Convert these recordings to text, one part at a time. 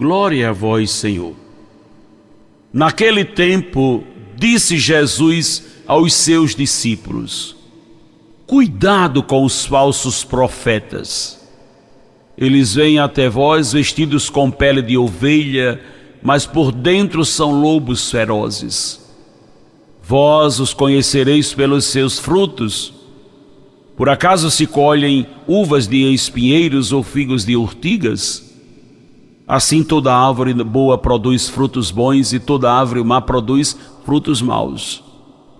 glória a vós, Senhor. Naquele tempo, disse Jesus aos seus discípulos: Cuidado com os falsos profetas. Eles vêm até vós vestidos com pele de ovelha, mas por dentro são lobos ferozes. Vós os conhecereis pelos seus frutos. Por acaso se colhem uvas de espinheiros ou figos de urtigas? Assim toda árvore boa produz frutos bons e toda árvore má produz frutos maus.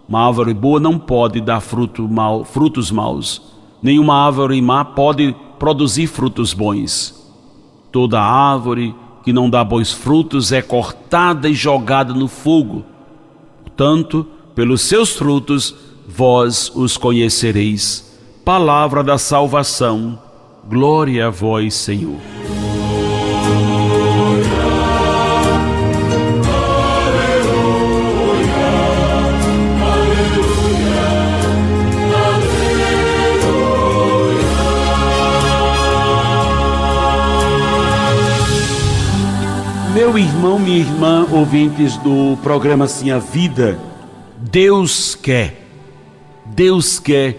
Uma árvore boa não pode dar fruto mal, frutos maus. Nenhuma árvore má pode produzir frutos bons. Toda árvore que não dá bons frutos é cortada e jogada no fogo. Portanto, pelos seus frutos vós os conhecereis. Palavra da salvação, glória a vós, Senhor. Meu irmão, minha irmã, ouvintes do programa Sim a Vida, Deus quer, Deus quer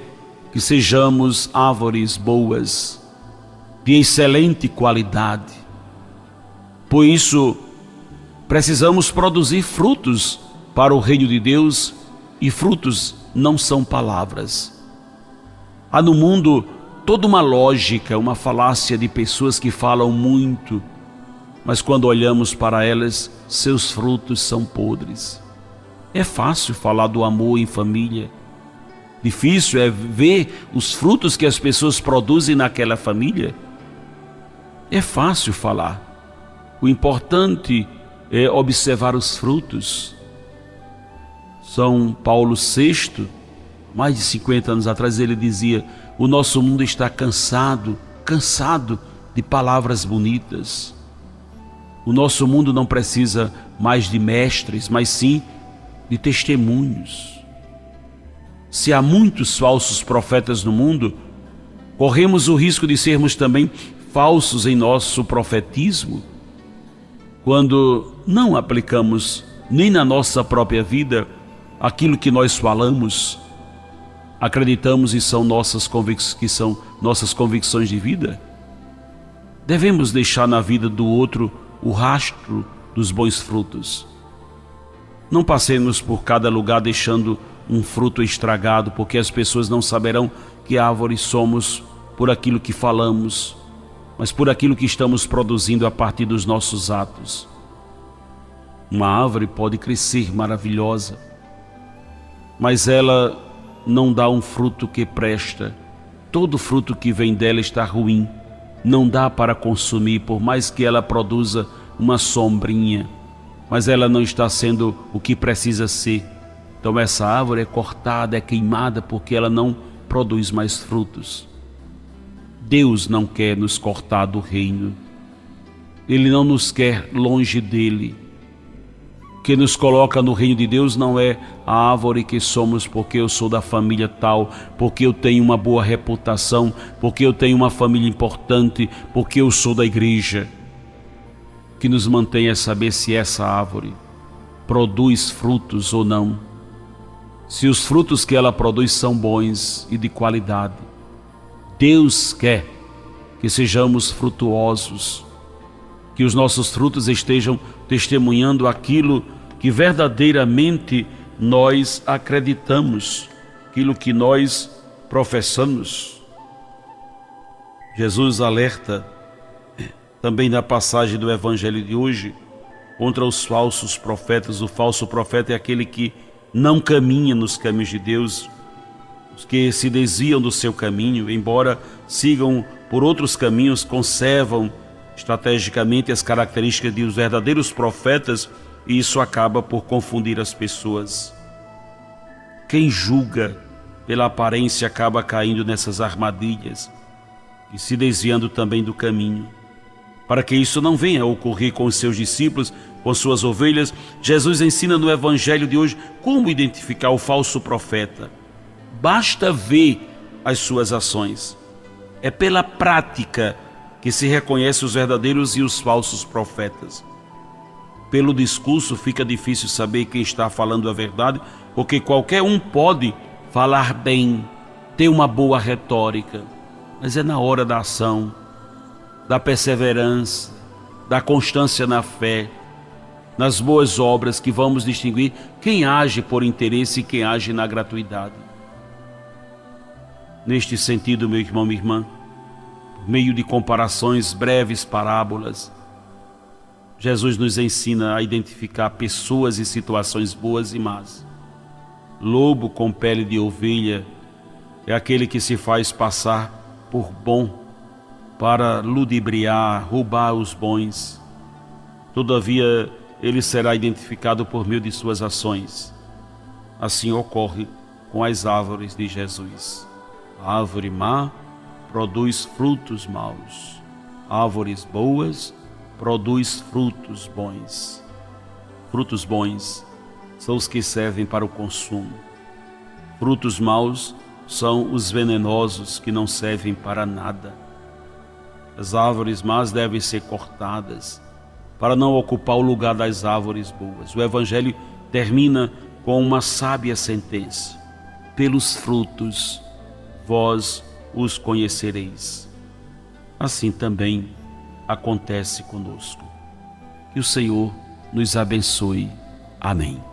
que sejamos árvores boas, de excelente qualidade. Por isso, precisamos produzir frutos para o reino de Deus e frutos não são palavras. Há no mundo toda uma lógica, uma falácia de pessoas que falam muito, mas quando olhamos para elas, seus frutos são podres. É fácil falar do amor em família. Difícil é ver os frutos que as pessoas produzem naquela família. É fácil falar. O importante é observar os frutos. São Paulo VI, mais de 50 anos atrás, ele dizia: O nosso mundo está cansado, cansado de palavras bonitas. O nosso mundo não precisa mais de mestres, mas sim de testemunhos. Se há muitos falsos profetas no mundo, corremos o risco de sermos também falsos em nosso profetismo, quando não aplicamos nem na nossa própria vida aquilo que nós falamos, acreditamos e são nossas que são nossas convicções de vida. Devemos deixar na vida do outro o rastro dos bons frutos não passemos por cada lugar deixando um fruto estragado, porque as pessoas não saberão que árvores somos por aquilo que falamos, mas por aquilo que estamos produzindo a partir dos nossos atos. Uma árvore pode crescer maravilhosa, mas ela não dá um fruto que presta. Todo fruto que vem dela está ruim, não dá para consumir, por mais que ela produza uma sombrinha mas ela não está sendo o que precisa ser. Então essa árvore é cortada, é queimada porque ela não produz mais frutos. Deus não quer nos cortar do reino. Ele não nos quer longe dele. O que nos coloca no reino de Deus não é a árvore que somos porque eu sou da família tal, porque eu tenho uma boa reputação, porque eu tenho uma família importante, porque eu sou da igreja que nos mantém é saber se essa árvore produz frutos ou não. Se os frutos que ela produz são bons e de qualidade. Deus quer que sejamos frutuosos, que os nossos frutos estejam testemunhando aquilo que verdadeiramente nós acreditamos, aquilo que nós professamos. Jesus alerta também na passagem do Evangelho de hoje, contra os falsos profetas. O falso profeta é aquele que não caminha nos caminhos de Deus, os que se desviam do seu caminho, embora sigam por outros caminhos, conservam estrategicamente as características de os verdadeiros profetas e isso acaba por confundir as pessoas. Quem julga pela aparência acaba caindo nessas armadilhas e se desviando também do caminho. Para que isso não venha a ocorrer com os seus discípulos, com suas ovelhas, Jesus ensina no Evangelho de hoje como identificar o falso profeta. Basta ver as suas ações. É pela prática que se reconhece os verdadeiros e os falsos profetas. Pelo discurso fica difícil saber quem está falando a verdade, porque qualquer um pode falar bem, ter uma boa retórica, mas é na hora da ação, da perseverança, da constância na fé, nas boas obras que vamos distinguir quem age por interesse e quem age na gratuidade. Neste sentido, meu irmão, minha irmã, meio de comparações breves, parábolas, Jesus nos ensina a identificar pessoas e situações boas e más. Lobo com pele de ovelha é aquele que se faz passar por bom para ludibriar, roubar os bons. Todavia, ele será identificado por meio de suas ações. Assim ocorre com as árvores de Jesus. A árvore má produz frutos maus. Árvores boas produz frutos bons. Frutos bons são os que servem para o consumo. Frutos maus são os venenosos que não servem para nada. As árvores más devem ser cortadas para não ocupar o lugar das árvores boas. O Evangelho termina com uma sábia sentença: pelos frutos vós os conhecereis. Assim também acontece conosco. Que o Senhor nos abençoe. Amém.